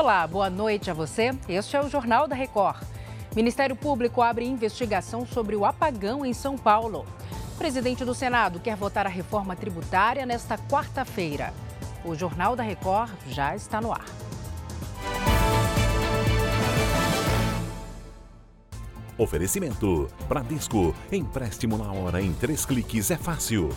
Olá, boa noite a você. Este é o Jornal da Record. Ministério Público abre investigação sobre o apagão em São Paulo. O presidente do Senado quer votar a reforma tributária nesta quarta-feira. O Jornal da Record já está no ar. Oferecimento: Bradesco. Empréstimo na hora em três cliques é fácil.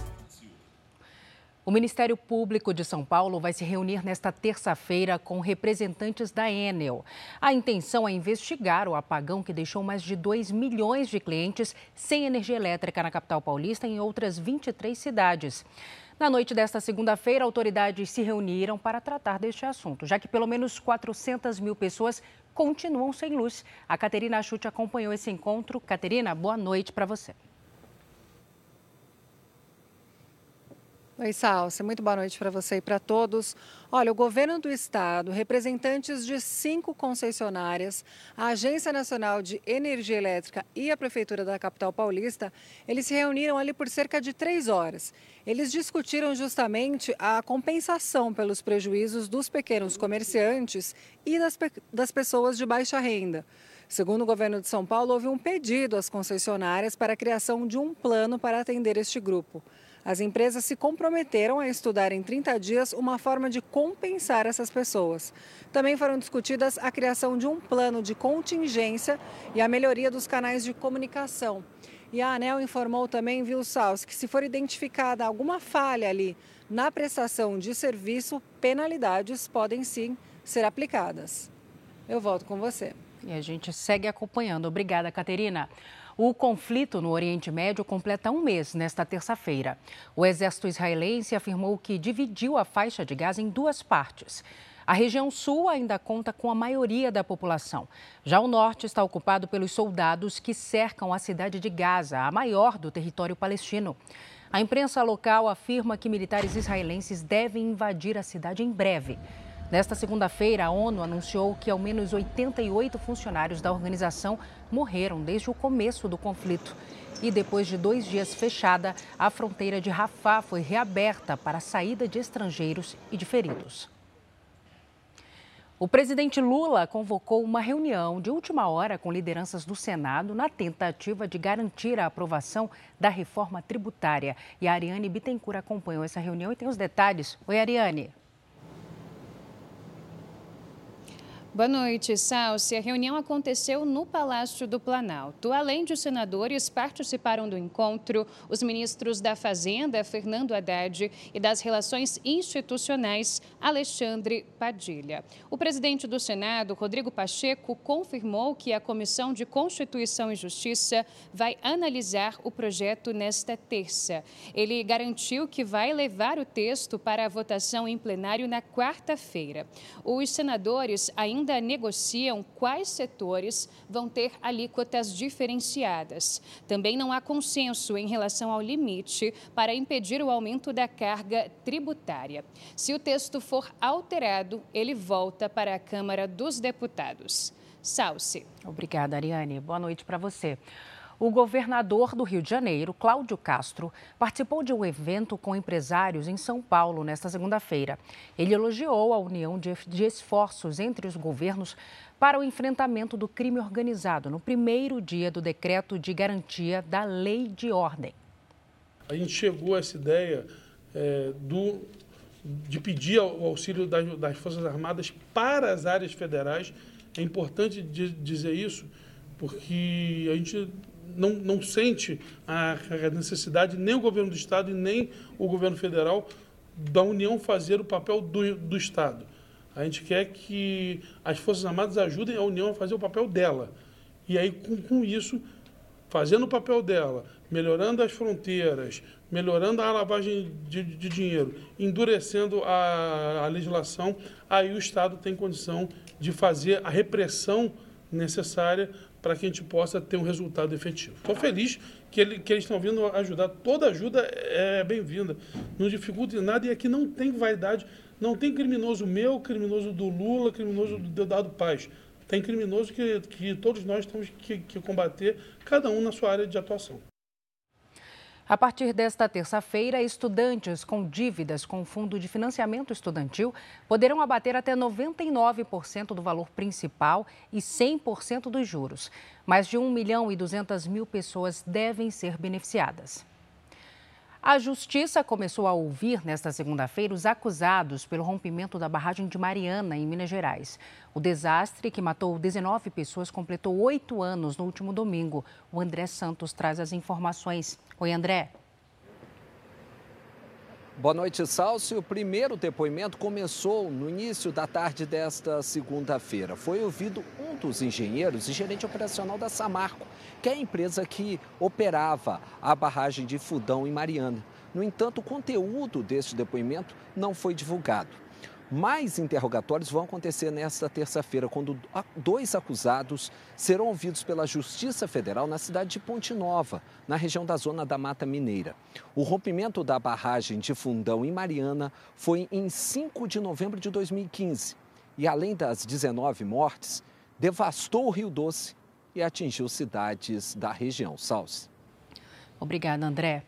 O Ministério Público de São Paulo vai se reunir nesta terça-feira com representantes da Enel. A intenção é investigar o apagão que deixou mais de 2 milhões de clientes sem energia elétrica na capital paulista e em outras 23 cidades. Na noite desta segunda-feira, autoridades se reuniram para tratar deste assunto, já que pelo menos 400 mil pessoas continuam sem luz. A Caterina Chute acompanhou esse encontro. Caterina, boa noite para você. Oi, Salsa. Muito boa noite para você e para todos. Olha, o governo do estado, representantes de cinco concessionárias, a Agência Nacional de Energia Elétrica e a Prefeitura da capital paulista, eles se reuniram ali por cerca de três horas. Eles discutiram justamente a compensação pelos prejuízos dos pequenos comerciantes e das, das pessoas de baixa renda. Segundo o governo de São Paulo, houve um pedido às concessionárias para a criação de um plano para atender este grupo. As empresas se comprometeram a estudar em 30 dias uma forma de compensar essas pessoas. Também foram discutidas a criação de um plano de contingência e a melhoria dos canais de comunicação. E a ANEL informou também, viu, Sals, que se for identificada alguma falha ali na prestação de serviço, penalidades podem sim ser aplicadas. Eu volto com você. E a gente segue acompanhando. Obrigada, Caterina. O conflito no Oriente Médio completa um mês nesta terça-feira. O exército israelense afirmou que dividiu a faixa de Gaza em duas partes. A região sul ainda conta com a maioria da população. Já o norte está ocupado pelos soldados que cercam a cidade de Gaza, a maior do território palestino. A imprensa local afirma que militares israelenses devem invadir a cidade em breve. Nesta segunda-feira, a ONU anunciou que ao menos 88 funcionários da organização morreram desde o começo do conflito. E depois de dois dias fechada, a fronteira de Rafah foi reaberta para a saída de estrangeiros e de feridos. O presidente Lula convocou uma reunião de última hora com lideranças do Senado na tentativa de garantir a aprovação da reforma tributária. E a Ariane Bittencourt acompanhou essa reunião e tem os detalhes. Oi, Ariane. Boa noite, Salsi. A reunião aconteceu no Palácio do Planalto. Além de senadores, participaram do encontro os ministros da Fazenda, Fernando Haddad, e das Relações Institucionais, Alexandre Padilha. O presidente do Senado, Rodrigo Pacheco, confirmou que a Comissão de Constituição e Justiça vai analisar o projeto nesta terça. Ele garantiu que vai levar o texto para a votação em plenário na quarta-feira. Os senadores ainda ainda negociam quais setores vão ter alíquotas diferenciadas. Também não há consenso em relação ao limite para impedir o aumento da carga tributária. Se o texto for alterado, ele volta para a Câmara dos Deputados. Salce. Obrigada, Ariane. Boa noite para você. O governador do Rio de Janeiro, Cláudio Castro, participou de um evento com empresários em São Paulo nesta segunda-feira. Ele elogiou a união de, esforços entre os governos para o enfrentamento do crime organizado no primeiro dia do decreto de garantia da lei de ordem. A gente chegou a essa ideia é, do, de pedir o auxílio das, das Forças Armadas para as áreas federais. É importante dizer isso, porque a gente não, não sente a, necessidade, nem o governo do Estado e nem o governo federal, da União fazer o papel do, do Estado. A gente quer que as Forças Armadas ajudem a União a fazer o papel dela. E aí, com, com isso, fazendo o papel dela, melhorando as fronteiras, melhorando a lavagem de, de dinheiro, endurecendo a, a legislação, aí o Estado tem condição de fazer a repressão necessária para que a gente possa ter um resultado efetivo. Estou feliz que, ele, que eles estão vindo ajudar. Toda ajuda é bem-vinda. Não dificulta em nada e aqui não tem vaidade, não tem criminoso meu, criminoso do Lula, criminoso do Deodado Paz. Tem criminoso que, que todos nós temos que, que combater, cada um na sua área de atuação. A partir desta terça-feira, estudantes com dívidas com o Fundo de Financiamento Estudantil poderão abater até 99% do valor principal e 100% dos juros. Mais de 1 milhão e 200 mil pessoas devem ser beneficiadas. A Justiça começou a ouvir nesta segunda-feira os acusados pelo rompimento da barragem de Mariana, em Minas Gerais. O desastre, que matou 19 pessoas, completou oito anos no último domingo. O André Santos traz as informações. Oi, André. Boa noite, Salcio. O primeiro depoimento começou no início da tarde desta segunda-feira. Foi ouvido um dos engenheiros e gerente operacional da Samarco, que é a empresa que operava a barragem de Fudão em Mariana. No entanto, o conteúdo deste depoimento não foi divulgado. Mais interrogatórios vão acontecer nesta terça-feira, quando dois acusados serão ouvidos pela Justiça Federal na cidade de Ponte Nova, na região da Zona da Mata Mineira. O rompimento da barragem de Fundão em Mariana foi em 5 de novembro de 2015 e, além das 19 mortes, devastou o Rio Doce e atingiu cidades da região. Salve. Obrigada, André.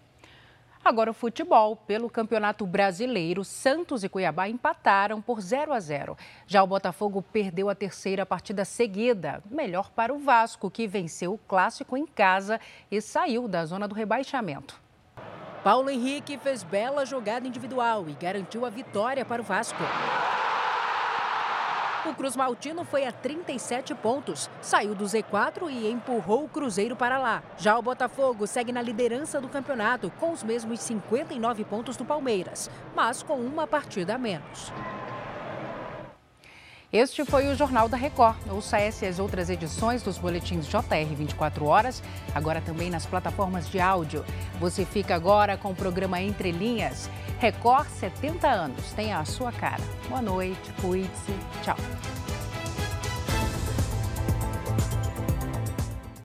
Agora o futebol. Pelo Campeonato Brasileiro, Santos e Cuiabá empataram por 0 a 0. Já o Botafogo perdeu a terceira partida seguida. Melhor para o Vasco, que venceu o clássico em casa e saiu da zona do rebaixamento. Paulo Henrique fez bela jogada individual e garantiu a vitória para o Vasco. O Cruz Maltino foi a 37 pontos, saiu do Z4 e empurrou o Cruzeiro para lá. Já o Botafogo segue na liderança do campeonato com os mesmos 59 pontos do Palmeiras, mas com uma partida a menos. Este foi o Jornal da Record. Ouça essa e as outras edições dos boletins JR 24 horas, agora também nas plataformas de áudio. Você fica agora com o programa Entre Linhas. Record 70 anos, tenha a sua cara. Boa noite, cuide-se, tchau.